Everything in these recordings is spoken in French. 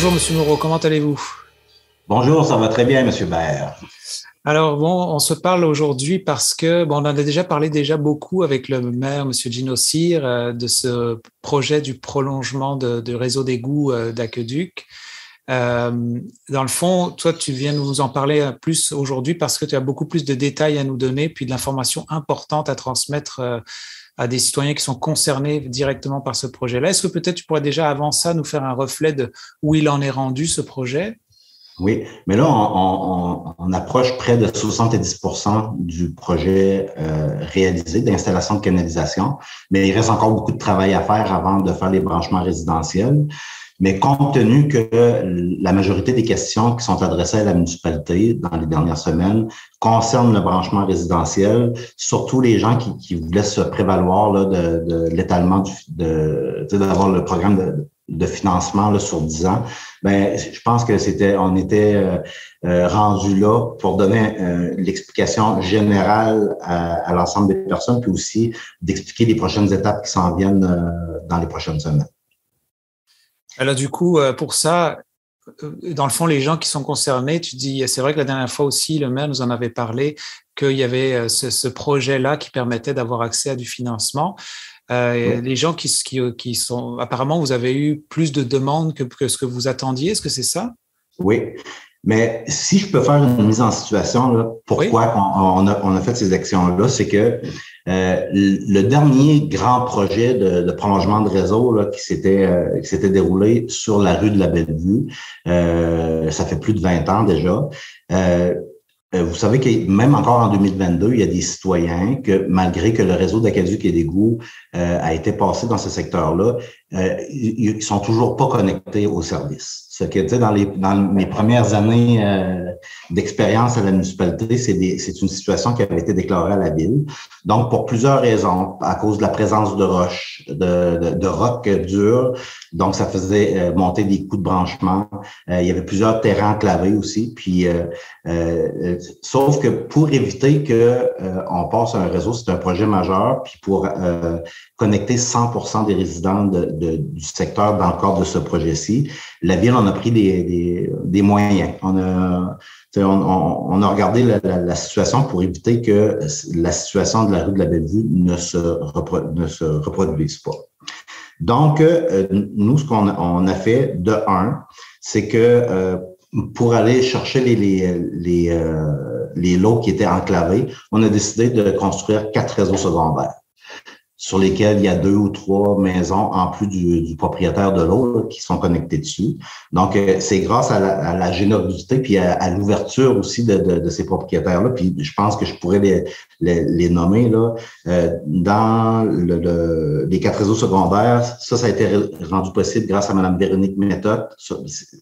Bonjour Monsieur Moreau, comment allez-vous? Bonjour, ça va très bien Monsieur Baer. Alors bon, on se parle aujourd'hui parce que bon, on en a déjà parlé déjà beaucoup avec le maire Monsieur Gino Cyr euh, de ce projet du prolongement de, du réseau d'égouts euh, d'Aqueduc. Euh, dans le fond, toi, tu viens nous en parler plus aujourd'hui parce que tu as beaucoup plus de détails à nous donner, puis de l'information importante à transmettre euh, à des citoyens qui sont concernés directement par ce projet-là. Est-ce que peut-être tu pourrais déjà avant ça nous faire un reflet de où il en est rendu ce projet? Oui, mais là, on, approche près de 70% du projet euh, réalisé d'installation de canalisation, mais il reste encore beaucoup de travail à faire avant de faire les branchements résidentiels. Mais compte tenu que la majorité des questions qui sont adressées à la municipalité dans les dernières semaines concernent le branchement résidentiel, surtout les gens qui, qui voulaient se prévaloir là, de, de l'étalement d'avoir le programme de, de financement là, sur 10 ans, ben je pense que c'était on était euh, euh rendu là pour donner euh, l'explication générale à, à l'ensemble des personnes, puis aussi d'expliquer les prochaines étapes qui s'en viennent euh, dans les prochaines semaines. Alors du coup, euh, pour ça, euh, dans le fond, les gens qui sont concernés, tu dis, c'est vrai que la dernière fois aussi, le maire nous en avait parlé, qu'il y avait euh, ce, ce projet-là qui permettait d'avoir accès à du financement. Euh, oui. Les gens qui, qui, qui, sont, apparemment, vous avez eu plus de demandes que, que ce que vous attendiez. Est-ce que c'est ça? Oui. Mais si je peux faire une mise en situation, là, pourquoi oui. on, on, a, on, a, fait ces actions-là, c'est que euh, le dernier grand projet de, de prolongement de réseau là, qui s'était euh, qui s'était déroulé sur la rue de la Bellevue, euh, ça fait plus de 20 ans déjà. Euh, vous savez que même encore en 2022, il y a des citoyens que, malgré que le réseau d'aqueduc et d'égouts euh, a été passé dans ce secteur-là, euh, ils sont toujours pas connectés au service. Ce que, tu sais, dans, les, dans mes premières années euh, d'expérience à la municipalité, c'est une situation qui avait été déclarée à la ville. Donc, pour plusieurs raisons, à cause de la présence de roches, de, de, de rocs durs, donc ça faisait euh, monter des coups de branchement. Euh, il y avait plusieurs terrains enclavés aussi. Puis, euh, euh, sauf que pour éviter que on passe à un réseau, c'est un projet majeur, puis pour connecter 100% des résidents de, de, du secteur dans le cadre de ce projet-ci, la ville en a pris des, des, des moyens. On a, on, on, a regardé la, la, la, situation pour éviter que la situation de la rue de la Bellevue ne se, ne se reproduise pas. Donc, euh, nous, ce qu'on on a fait de un, c'est que euh, pour aller chercher les, les, les, euh, les lots qui étaient enclavés, on a décidé de construire quatre réseaux secondaires sur lesquels il y a deux ou trois maisons en plus du, propriétaire de l'eau qui sont connectées dessus. Donc, euh, c'est grâce à la, à la, générosité puis à, l'ouverture aussi de, de, ces propriétaires-là. Puis je pense que je pourrais les, les, nommer là. Euh, dans le, le, les quatre réseaux secondaires, ça, ça a été rendu possible grâce à Mme Véronique Méthode.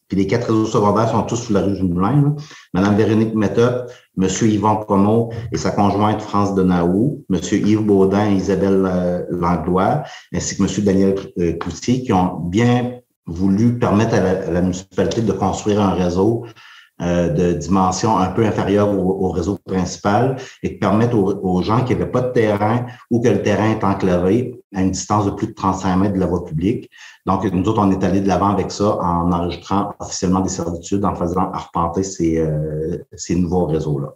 Puis les quatre réseaux secondaires sont tous sous la rue du Moulin. Mme Véronique Méthode M. Yvon Como et sa conjointe France Denaou, M. Yves Baudin et Isabelle euh, Langlois, ainsi que M. Daniel euh, Coutier, qui ont bien voulu permettre à la municipalité de construire un réseau euh, de dimension un peu inférieure au, au, réseau principal et qui permettent aux, aux gens qui n'avaient pas de terrain ou que le terrain est enclavé à une distance de plus de 35 mètres de la voie publique. Donc, nous autres, on est allé de l'avant avec ça en enregistrant officiellement des servitudes, en faisant arpenter ces, euh, ces nouveaux réseaux-là.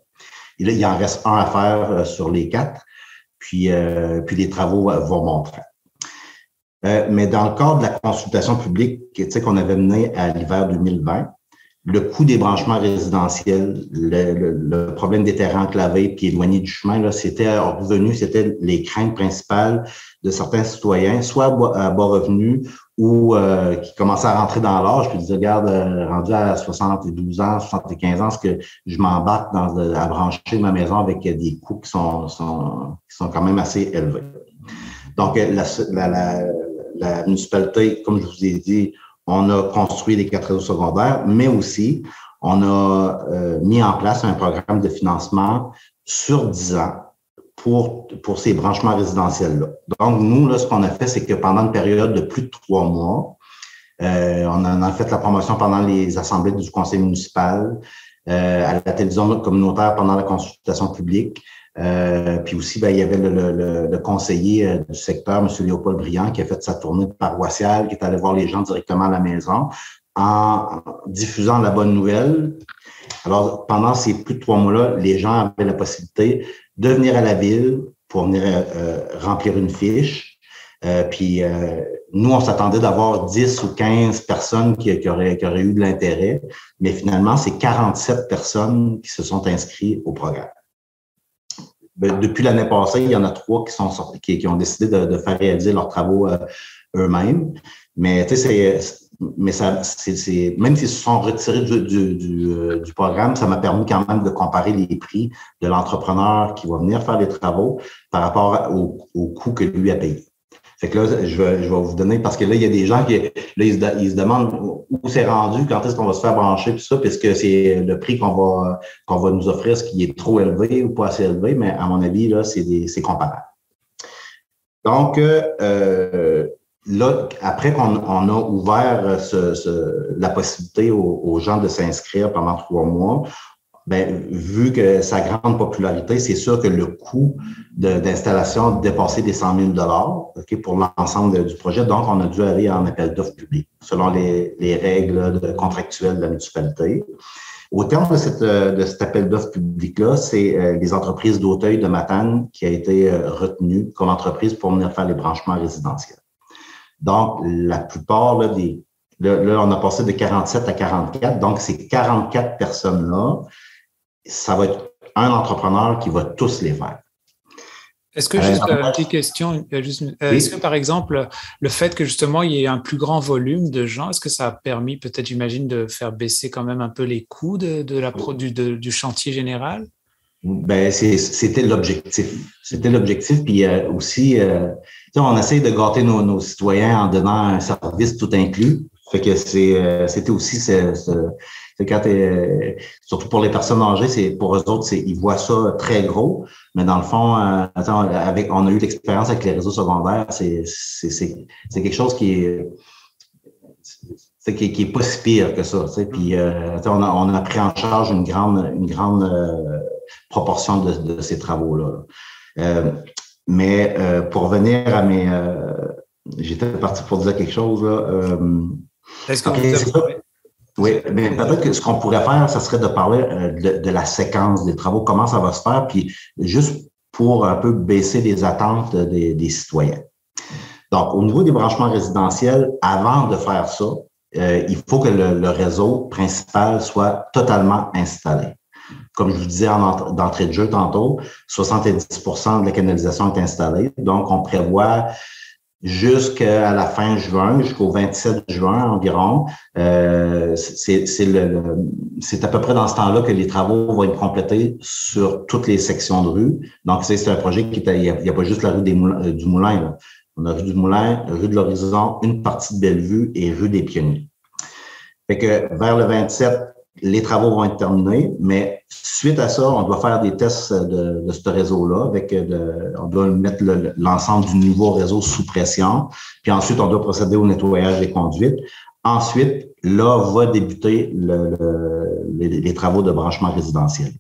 Et là, il en reste un à faire euh, sur les quatre, puis, puis les travaux vont montrer. mais dans le cadre de la consultation publique qu'on avait menée à l'hiver 2020, le coût des branchements résidentiels, le, le, le, problème des terrains enclavés puis éloignés du chemin, c'était revenu, c'était les craintes principales de certains citoyens, soit à bas revenu ou euh, qui commençaient à rentrer dans l'âge, puis disaient, regarde, euh, rendu à 72 ans, 75 ans, est-ce que je m'embarque dans à brancher ma maison avec des coûts qui sont, sont, qui sont quand même assez élevés? Donc, la, la, la, la municipalité, comme je vous ai dit, on a construit les quatre réseaux secondaires, mais aussi on a euh, mis en place un programme de financement sur 10 ans pour, pour ces branchements résidentiels-là. Donc, nous, là, ce qu'on a fait, c'est que pendant une période de plus de trois mois, euh, on en a fait la promotion pendant les assemblées du conseil municipal, euh, à la télévision communautaire pendant la consultation publique. Euh, puis aussi, ben, il y avait le, le, le conseiller euh, du secteur, M. Léopold Briand, qui a fait sa tournée paroissiale, qui est allé voir les gens directement à la maison en diffusant la bonne nouvelle. Alors, pendant ces plus de trois mois-là, les gens avaient la possibilité de venir à la ville pour venir euh, remplir une fiche. Euh, puis euh, nous, on s'attendait d'avoir 10 ou 15 personnes qui, qui, auraient, qui auraient eu de l'intérêt, mais finalement, c'est 47 personnes qui se sont inscrites au programme. Ben, depuis l'année passée, il y en a trois qui sont sortis, qui, qui ont décidé de, de, faire réaliser leurs travaux eux-mêmes. Mais tu sais, mais ça, c'est, même s'ils se sont retirés du, du, du, euh, du programme, ça m'a permis quand même de comparer les prix de l'entrepreneur qui va venir faire les travaux par rapport au, au coût que lui a payé. Fait que là, je vais, je vais vous donner, parce que là, il y a des gens qui là, ils, se, ils se demandent où c'est rendu, quand est-ce qu'on va se faire brancher, tout ça, puisque c'est le prix qu'on va, qu'on va nous offrir, ce qui est trop élevé ou pas assez élevé, mais à mon avis, là, c'est, comparable. Donc, euh, là, après qu'on on a ouvert ce, ce, la possibilité aux gens de s'inscrire pendant trois mois, ben, vu que sa grande popularité, c'est sûr que le coût d'installation dépassait des 100 000 dollars pour l'ensemble du projet. Donc, on a dû aller en appel d'offres public selon les, les règles de, contractuelles de la municipalité. Au terme de, cette, de cet appel d'offres public-là, c'est euh, les entreprises d'Auteuil de Matane qui a été euh, retenue comme entreprise pour venir faire les branchements résidentiels. Donc, la plupart là, des. Là, on a passé de 47 à 44. Donc, ces 44 personnes-là, ça va être un entrepreneur qui va tous les faire. Est-ce que, juste euh, une petite question, juste, euh, est-ce que par exemple, le fait que justement il y ait un plus grand volume de gens, est-ce que ça a permis peut-être, j'imagine, de faire baisser quand même un peu les coûts de, de la, du, de, du chantier général? Ben, c'était l'objectif. C'était l'objectif. Puis euh, aussi, euh, on essaie de gâter nos, nos, citoyens en donnant un service tout inclus. Fait que c'est, euh, c'était aussi ce, ce quand surtout pour les personnes âgées, c'est pour eux autres, c'est, ils voient ça très gros, mais dans le fond, euh, avec, on a eu l'expérience avec les réseaux secondaires, c'est, c'est, c'est, c'est quelque chose qui est c'est qui, qui est pas si pire que ça. Puis euh, on, a, on a pris en charge une grande, une grande euh, proportion de, de ces travaux-là. Euh, mais euh, pour revenir à mes. Euh, j'étais parti pour dire quelque chose. Là. Est-ce que vous Oui, mais peut-être que ce qu'on pourrait faire, ça serait de parler de, de, la séquence des travaux, comment ça va se faire, puis juste pour un peu baisser les attentes des, des citoyens. Donc, au niveau des branchements résidentiels, avant de faire ça, euh, il faut que le, le, réseau principal soit totalement installé. Comme je vous disais en d'entrée de jeu tantôt, 70% de la canalisation est installée. Donc, on prévoit jusqu'à la fin juin, jusqu'au 27 juin environ. Euh, c'est à peu près dans ce temps-là que les travaux vont être complétés sur toutes les sections de rue. Donc, c'est un projet qui il n'y a, pas juste la rue des Moulins, euh, du Moulin. Là. On a rue du Moulin, rue de l'Horizon, une partie de Bellevue et rue des Pionniers. Fait que vers le 27, les travaux vont être terminés, mais suite à ça, on doit faire des tests de, de ce réseau-là. De, on doit mettre l'ensemble du nouveau réseau sous pression. Puis ensuite, on doit procéder au nettoyage des conduites. Ensuite, là va débuter le, les, les, travaux de branchement résidentiel.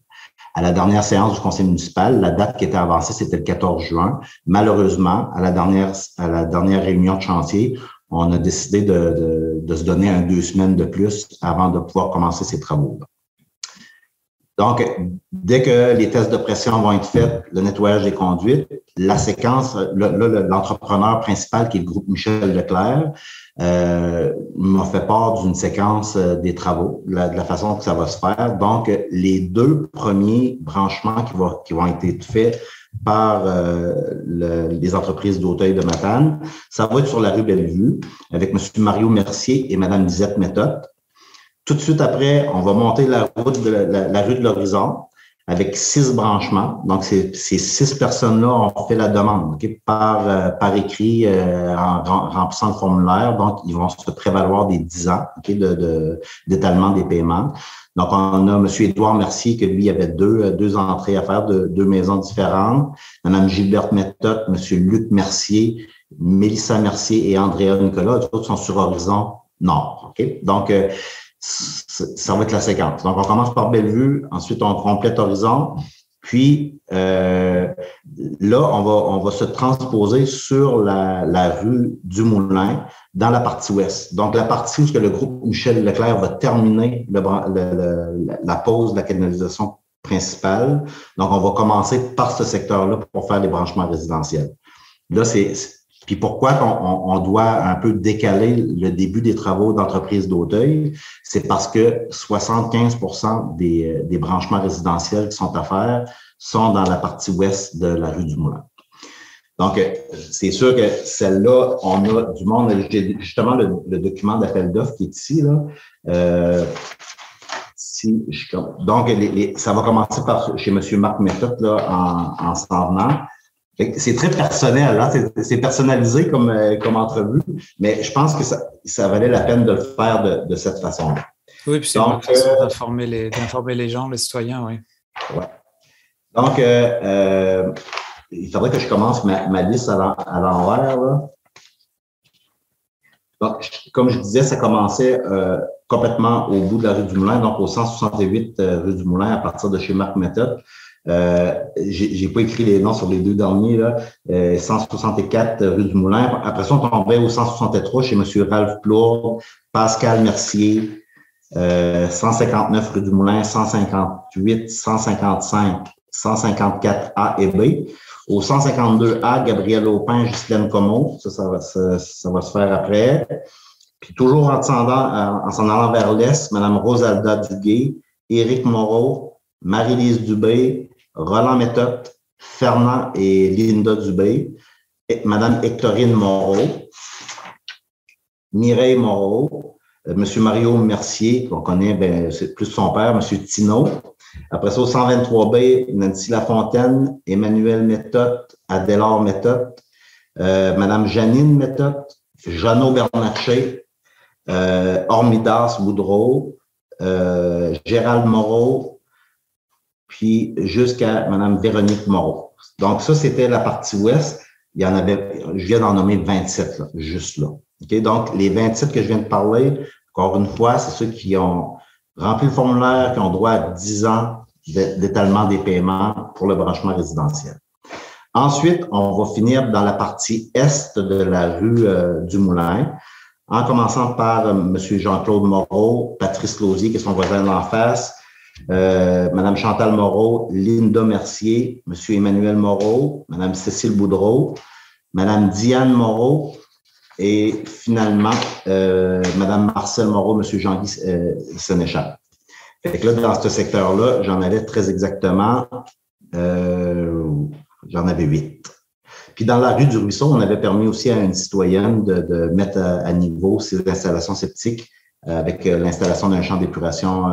À la dernière séance du conseil municipal, la date qui était avancée, c'était le 14 juin. Malheureusement, à la dernière, à la dernière réunion de chantier, on a décidé de, se donner un deux semaines de plus avant de pouvoir commencer ces travaux. -là. Donc, dès que les tests de pression vont être faits, le nettoyage des conduites, la séquence, l'entrepreneur principal qui est le groupe Michel Leclerc, euh, m'a fait part d'une séquence euh, des travaux, de la, façon que ça va se faire. Donc, les deux premiers branchements qui vont être faits par euh, le, les entreprises d'Auteuil de Matane, ça va être sur la rue Bellevue avec M. Mario Mercier et Mme Lisette Méthode. Tout de suite après, on va monter la route de la, rue de l'Horizon avec six branchements. Donc, ces, ces six personnes-là ont fait la demande par, euh, par écrit euh, en, remplissant le formulaire. Donc, ils vont se prévaloir des dix ans okay, de, d'étalement des paiements. Donc, on a M. Édouard Mercier, que lui avait deux, deux entrées à faire de deux maisons différentes. Mme Gilberte Méthode, M. Luc Mercier, Mélissa Mercier et Andrea Nicolas. Les sont sur Horizon Nord. Okay? Donc, euh, ça va être la séquence. Donc, on commence par Bellevue, ensuite on complète Horizon. Puis euh, là, on va, on va se transposer sur la, la, rue du Moulin dans la partie ouest. Donc, la partie où le groupe Michel Leclerc va terminer le, la pause de la canalisation principale. Donc, on va commencer par ce secteur-là pour faire les branchements résidentiels. Là, c'est puis pourquoi on, on, doit un peu décaler le début des travaux d'entreprise d'Auteuil? C'est parce que 75 des, des branchements résidentiels qui sont à faire sont dans la partie ouest de la rue du Moulin. Donc, c'est sûr que celle-là, on a du monde. J'ai justement le, document d'appel d'offres qui est ici. Là. Euh, si donc, ça va commencer par chez M. Marc Méthode en, en s'en venant. C'est très personnel, hein? c'est personnalisé comme, euh, comme entrevue, mais je pense que ça, ça valait la peine de le faire de, de cette façon-là. Oui, puis c'est une façon euh, d'informer les, les gens, les citoyens, oui. Ouais. Donc, euh, il faudrait que je commence ma, ma liste à l'envers. Donc, comme je disais, ça commençait euh, complètement au bout de la rue du Moulin, donc au 168 rue du Moulin, à partir de chez Marc Méthode. Euh, j'ai pas écrit les noms sur les deux derniers, là. 164 rue du Moulin. Après ça, on tombait au 163 chez M. Ralph Plourde, Pascal Mercier, 159 rue du Moulin, 158, 155 154A et B. Au 152A, Gabriel Aupin, Ghislaine Como. Ça, ça va, ça, ça va se faire après. Puis toujours en s'en allant, allant, vers l'Est, Mme Rosalda Duguay, Éric Moreau, Marie-Lise Dubé, Roland Méthode, Fernand et Linda Dubé, Mme Hectorine Moreau, Mireille Moreau, euh, M. Mario Mercier, qu'on connaît, ben, c'est plus son père, M. Tino, après ça, au 123B, Nancy Lafontaine, Emmanuel Méthode, Adélard Méthode, euh, Madame Janine Méthode, Jeannot Bernatchez, euh, Ormidas Boudreau, euh, Gérald Moreau, puis jusqu'à Madame Véronique Moreau. Donc, ça, c'était la partie ouest. Il y en avait, je viens d'en nommer 27, là, juste là. Okay? Donc, les 27 que je viens de parler, encore une fois, c'est ceux qui ont rempli le formulaire, qui ont droit à 10 ans d'étalement des paiements pour le branchement résidentiel. Ensuite, on va finir dans la partie est de la rue euh, du Moulin, en commençant par euh, M. Jean-Claude Moreau, Patrice Lausier, qui est son voisin d'en face, euh, Mme Chantal Moreau, Linda Mercier, M. Emmanuel Moreau, Mme Cécile Boudreau, Mme Diane Moreau, et finalement, euh, Mme Marcel Moreau, M. Jean-Guy euh, Sénéchal. Là, dans ce secteur-là, j'en avais très exactement, j'en avais huit. Puis dans la rue du Ruisseau, on avait permis aussi à une citoyenne de, mettre à, niveau ses installations sceptiques euh, avec l'installation d'un champ d'épuration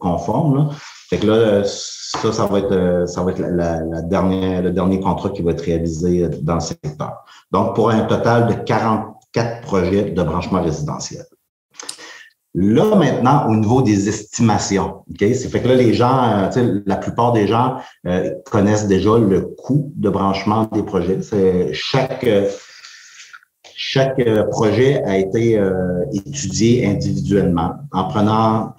conforme. Là. Fait que là, ça, ça va être, dernière, le dernier contrat qui va être réalisé dans le secteur. Donc, pour un total de 44 projets de branchement résidentiel. Là, maintenant, au niveau des estimations? C'est fait que là, les gens, euh, la plupart des gens euh, connaissent déjà le coût de branchement des projets. C'est chaque chaque euh, projet a été étudié individuellement en prenant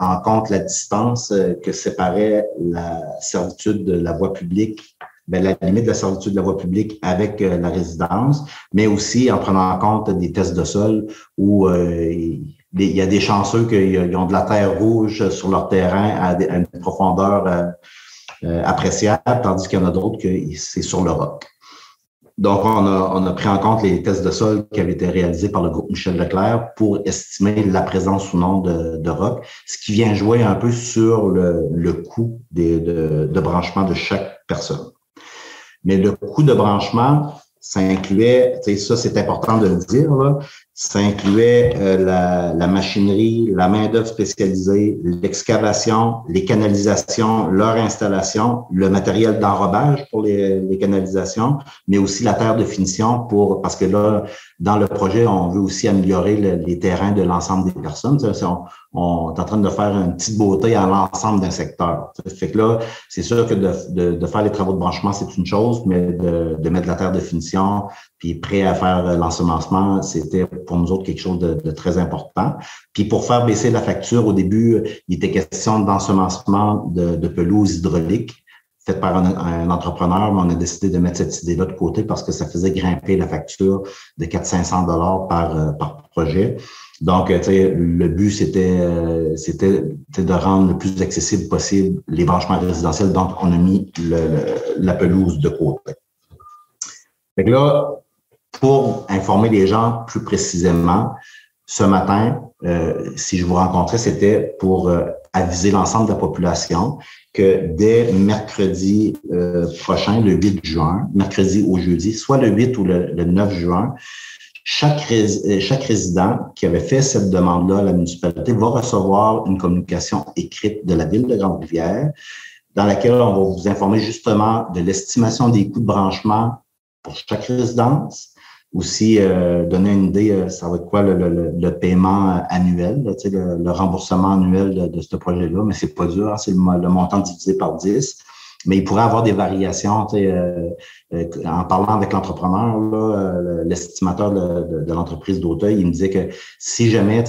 en compte la distance que séparait la servitude de la voie publique, ben, la limite de la servitude de la voie publique avec la résidence, mais aussi en prenant en compte des tests de sol où il y a des chanceux qu'ils ont de la terre rouge sur leur terrain à, une profondeur euh, euh, appréciable, tandis qu'il y en a d'autres que c'est sur le roc. Donc, on a, on a pris en compte les tests de sol qui avaient été réalisés par le groupe Michel Leclerc pour estimer la présence ou non de, de roc, ce qui vient jouer un peu sur le, le coût des, de, de branchement de chaque personne. Mais le coût de branchement, ça incluait, ça c'est important de le dire, ça incluait euh, la, la, machinerie, la main-d'œuvre spécialisée, l'excavation, les canalisations, leur installation, le matériel d'enrobage pour les, les, canalisations, mais aussi la terre de finition pour parce que là, dans le projet, on veut aussi améliorer les terrains de l'ensemble des personnes. On, on, est en train de faire une petite beauté à l'ensemble d'un secteur. Fait que là, c'est sûr que de, de, de, faire les travaux de branchement, c'est une chose, mais de, de mettre la terre de finition, puis prêt à faire l'ensemencement, c'était pour nous autres quelque chose de, très important. Puis pour faire baisser la facture, au début, il était question d'ensemencement de, de pelouse hydraulique faite par un, entrepreneur, mais on a décidé de mettre cette idée-là de côté parce que ça faisait grimper la facture de 400-500 dollars par, euh, par projet. Donc, le but, c'était c'était de rendre le plus accessible possible les branchements résidentiels. Donc, on a mis la pelouse de côté. Fait que là, pour informer les gens plus précisément, ce matin, euh, si je vous rencontrais, c'était pour euh, aviser l'ensemble de la population que dès mercredi euh, prochain, le 8 juin, mercredi au jeudi, soit le 8 ou le, 9 juin, chaque, chaque résident qui avait fait cette demande-là à la municipalité va recevoir une communication écrite de la ville de Grande-Rivière dans laquelle on va vous informer justement de l'estimation des coûts de branchement pour chaque résidence, aussi euh, donner une idée, euh, ça va être quoi le, paiement annuel, le, remboursement annuel de, ce projet-là, mais c'est pas dur, hein, c'est le, montant divisé par 10. Mais il pourrait avoir des variations. Euh, en parlant avec l'entrepreneur, l'estimateur de, l'entreprise d'Auteuil, il me disait que si jamais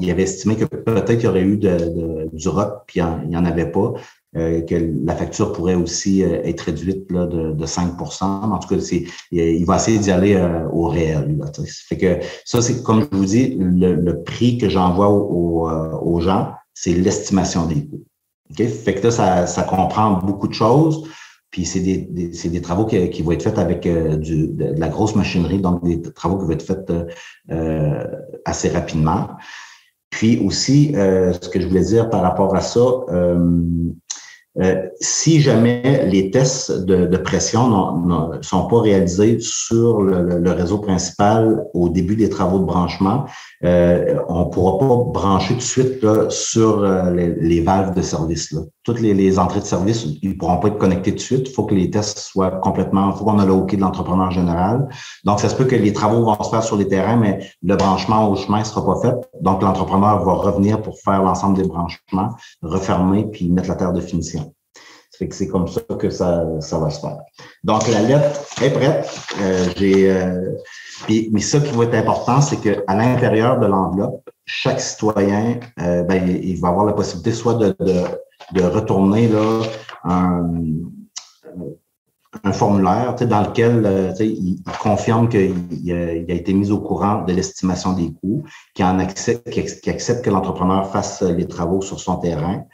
il avait estimé que peut-être il y aurait eu de, du rock, puis il n'y en, avait pas, euh, que la facture pourrait aussi euh, être réduite là, de, de 5% En tout cas, c'est, il va essayer d'y aller euh, au réel. Là, fait que ça, c'est comme je vous dis, le, prix que j'envoie aux, aux gens, c'est l'estimation des coûts. Okay? Fait que là, ça, ça comprend beaucoup de choses. Puis c'est des, des, des, travaux qui, qui, vont être faits avec du, de, la grosse machinerie, donc des travaux qui vont être faits euh, assez rapidement. Puis aussi, ce que je voulais dire par rapport à ça, euh, si jamais les tests de, pression ne sont pas réalisés sur le, réseau principal au début des travaux de branchement, euh, on ne pourra pas brancher tout de suite sur euh, les, valves de service. Là. Toutes les, entrées de service, ils ne pourront pas être connectés tout de suite. Il faut que les tests soient complètement, il faut qu'on ait le OK de l'entrepreneur général. Donc, ça se peut que les travaux vont se faire sur les terrains, mais le branchement au chemin ne sera pas fait. Donc, l'entrepreneur va revenir pour faire l'ensemble des branchements, refermer, puis mettre la terre de finition que c'est comme ça que ça, ça va se faire. Donc, la lettre est prête. Euh, j'ai, euh, mais ça qui va être important, c'est qu'à l'intérieur de l'enveloppe, chaque citoyen, euh, ben, il, va avoir la possibilité soit de, de, de retourner là, un, formulaire dans lequel il, confirme qu'il a, été mis au courant de l'estimation des coûts, qui, en accepte, qui accepte que l'entrepreneur fasse les travaux sur son terrain.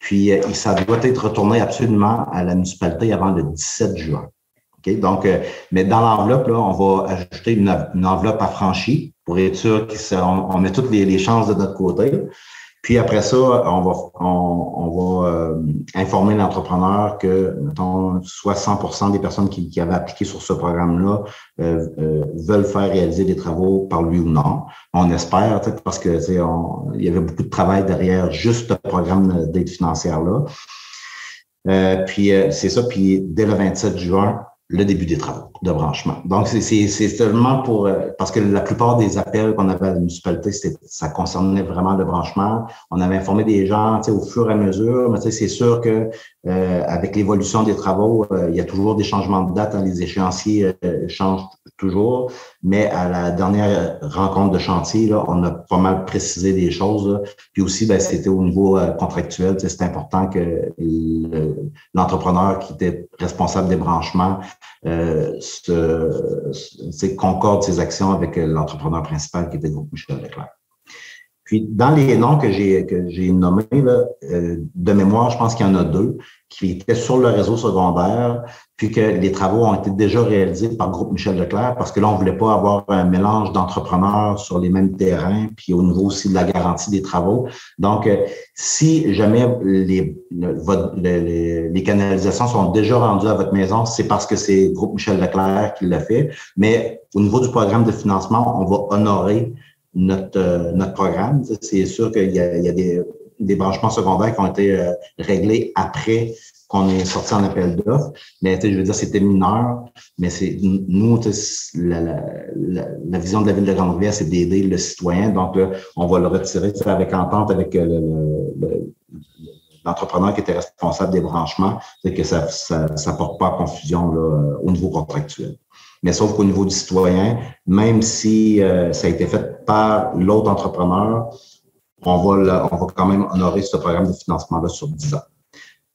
Puis, euh, ça doit être retourné absolument à la municipalité avant le 17 juin. OK? Donc, euh, mais dans l'enveloppe, là, on va ajouter une, enveloppe affranchie pour être sûr qu'on on met toutes les, les, chances de notre côté. Puis après ça, on va, on, va euh, informer l'entrepreneur que, mettons, 60% des personnes qui, qui, avaient appliqué sur ce programme-là euh, euh, veulent faire réaliser des travaux par lui ou non. On espère, parce que il y avait beaucoup de travail derrière juste le programme d'aide financière-là. puis c'est ça, puis dès le 27 juin, le début des travaux de branchement. Donc, c'est seulement pour, euh, parce que la plupart des appels qu'on avait à la municipalité, ça concernait vraiment le branchement. On avait informé des gens au fur et à mesure, mais c'est sûr que euh, avec l'évolution des travaux, euh, il y a toujours des changements de date. Hein, les échéanciers changent toujours, mais à la dernière rencontre de chantier, là, on a pas mal précisé des choses. Puis aussi, ben, c'était au niveau contractuel. C'est important que l'entrepreneur qui était responsable des branchements euh, concorde ses actions avec l'entrepreneur principal qui était le groupe Michel Leclerc. Puis, dans les noms que j'ai que j'ai nommés, là, euh, de mémoire, je pense qu'il y en a deux qui étaient sur le réseau secondaire, puis que les travaux ont été déjà réalisés par le groupe Michel Leclerc, parce que là, on voulait pas avoir un mélange d'entrepreneurs sur les mêmes terrains, puis au niveau aussi de la garantie des travaux. Donc, euh, si jamais les, les, les, canalisations sont déjà rendues à votre maison, c'est parce que c'est le groupe Michel Leclerc qui l'a fait. Mais au niveau du programme de financement, on va honorer notre, euh, notre programme. C'est sûr qu'il y a, des, des, branchements secondaires qui ont été euh, réglés après qu'on est sorti en appel d'offres. Mais je veux dire, c'était mineur, mais c'est nous, la, vision de la ville de Grande-Rivière, c'est d'aider le citoyen. Donc, on va le retirer avec entente avec euh, le, l'entrepreneur qui était responsable des branchements, c'est que ça ne porte pas confusion là, au niveau contractuel. Mais sauf qu'au niveau du citoyen, même si euh, ça a été fait par l'autre entrepreneur, on va, on va quand même honorer ce programme de financement-là sur 10 ans.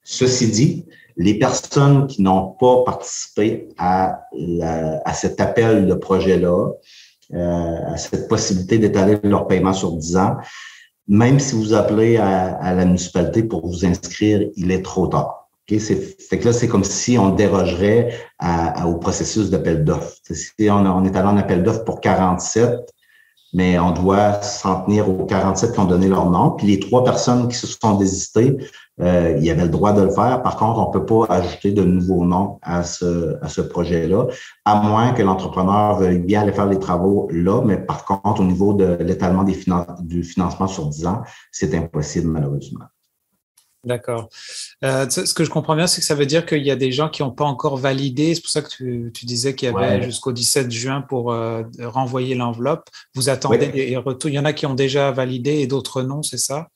Ceci dit, les personnes qui n'ont pas participé à, à cet appel de projet-là, euh, à cette possibilité d'étaler leur paiement sur 10 ans, même si vous appelez à, la municipalité pour vous inscrire, il est trop tard. Okay? Fait que là, c'est comme si on dérogerait au processus d'appel d'offres. Si on, on, est allé en appel d'offres pour 47, mais on doit s'en tenir aux 47 qui ont donné leur nom. Puis les trois personnes qui se sont désistées, euh, il y le droit de le faire. Par contre, on peut pas ajouter de nouveaux noms à ce, à ce projet-là, à moins que l'entrepreneur veuille bien aller faire les travaux là. Mais par contre, au niveau de l'étalement du financement sur 10 ans, c'est impossible malheureusement. D'accord. Euh, ce que je comprends bien, c'est que ça veut dire qu'il y a des gens qui n'ont pas encore validé. C'est pour ça que tu, tu disais qu'il y avait jusqu'au 17 juin pour euh, renvoyer l'enveloppe. Vous attendez des retours. Il y en a qui ont déjà validé et d'autres non, c'est ça?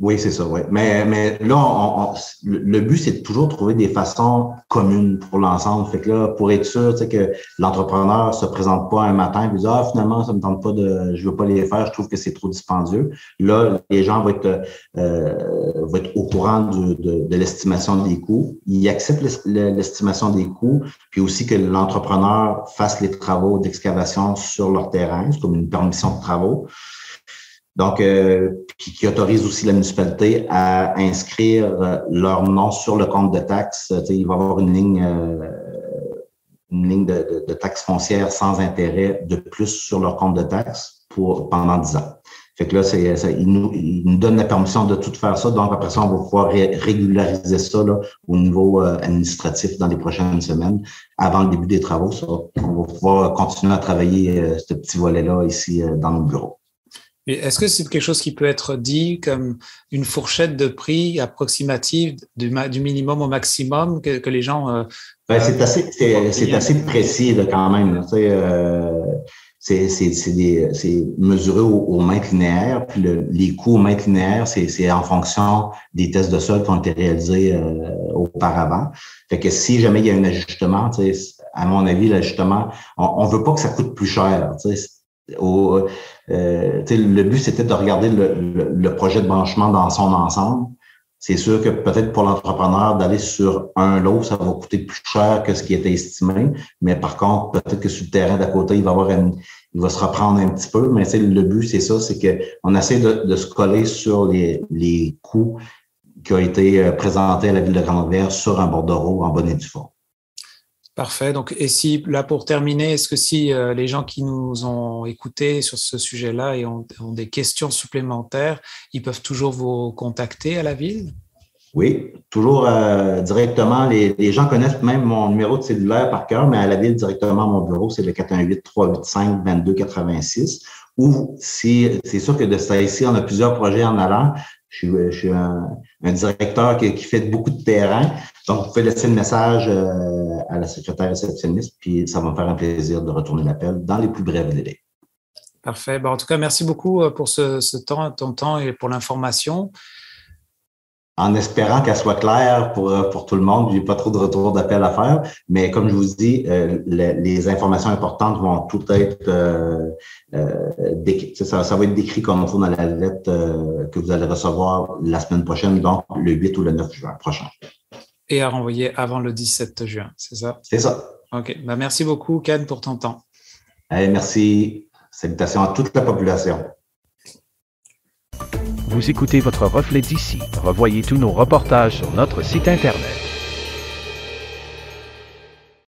Oui, c'est ça, oui. Mais, mais là, on, le but, c'est de toujours trouver des façons communes pour l'ensemble. Fait que là, pour être sûr, tu sais, que l'entrepreneur se présente pas un matin et dit Ah, finalement, ça me tente pas de, je veux pas les faire, je trouve que c'est trop dispendieux. Là, les gens vont être, euh, vont être au courant de, de l'estimation des coûts. Ils acceptent l'estimation des coûts, puis aussi que l'entrepreneur fasse les travaux d'excavation sur leur terrain. C'est comme une permission de travaux. Donc, euh, qui, autorise aussi la municipalité à inscrire euh, leur nom sur le compte de taxes. il va y avoir une ligne, euh, une ligne de, de, taxes foncières sans intérêt de plus sur leur compte de taxes pour pendant 10 ans. Fait que là, c'est, ça, il, nous, il nous donne la permission de tout faire ça. Donc, après ça, on va pouvoir régulariser ça là, au niveau administratif dans les prochaines semaines, avant le début des travaux. Ça. On va pouvoir continuer à travailler ce petit volet-là ici dans nos bureaux. Est-ce que c'est quelque chose qui peut être dit comme une fourchette de prix approximative du, du minimum au maximum que, que les gens... Euh, ben, c'est assez, c'est, assez précis là, quand même. Tu sais, euh, c'est, c'est, mesuré au, au, mètre linéaire, puis le, les coûts au mètre linéaire, c'est, en fonction des tests de sol qui ont été réalisés euh, auparavant. Fait que si jamais il y a un ajustement, tu sais, à mon avis, l'ajustement, on ne veut pas que ça coûte plus cher. Tu sais, euh, le but, c'était de regarder le, projet de branchement dans son ensemble. C'est sûr que peut-être pour l'entrepreneur d'aller sur un lot, ça va coûter plus cher que ce qui était estimé. Mais par contre, peut-être que sur le terrain d'à côté, il va avoir il va se reprendre un petit peu. Mais le but, c'est ça, c'est qu'on essaie de, se coller sur les, les coûts qui ont été euh, présentés à la ville de Grande-Verre sur un bordereau en bonnet du fond. Parfait. Donc, et si, là, pour terminer, est-ce que si euh, les gens qui nous ont écoutés sur ce sujet-là et ont, des questions supplémentaires, ils peuvent toujours vous contacter à la ville? Oui, toujours euh, directement. Les, gens connaissent même mon numéro de cellulaire par cœur, mais à la ville, directement, mon bureau, c'est le 418-385-2286. Ou si c'est sûr que de ça ici, on a plusieurs projets en allant. Je suis, un, directeur qui, fait beaucoup de terrain. Donc, vous pouvez laisser le message euh, à la secrétaire réceptionniste, puis ça va me faire un plaisir de retourner l'appel dans les plus brefs délais. Parfait. Bon, en tout cas, merci beaucoup euh, pour ce, ce temps, ton temps et pour l'information en espérant qu'elle soit claire pour, euh, pour tout le monde. Il n'y a pas trop de retour d'appel à faire. Mais comme je vous dis, euh, les, informations importantes vont tout être euh, ça, ça, va être décrit comme on trouve dans la lettre que vous allez recevoir la semaine prochaine, donc le 8 ou le 9 juin prochain. Et à renvoyer avant le 17 juin, c'est ça? C'est ça. OK. Ben, merci beaucoup, Ken, pour ton temps. merci. Salutations à toute la population. Vous écoutez votre reflet d'ici. Revoyez tous nos reportages sur notre site Internet.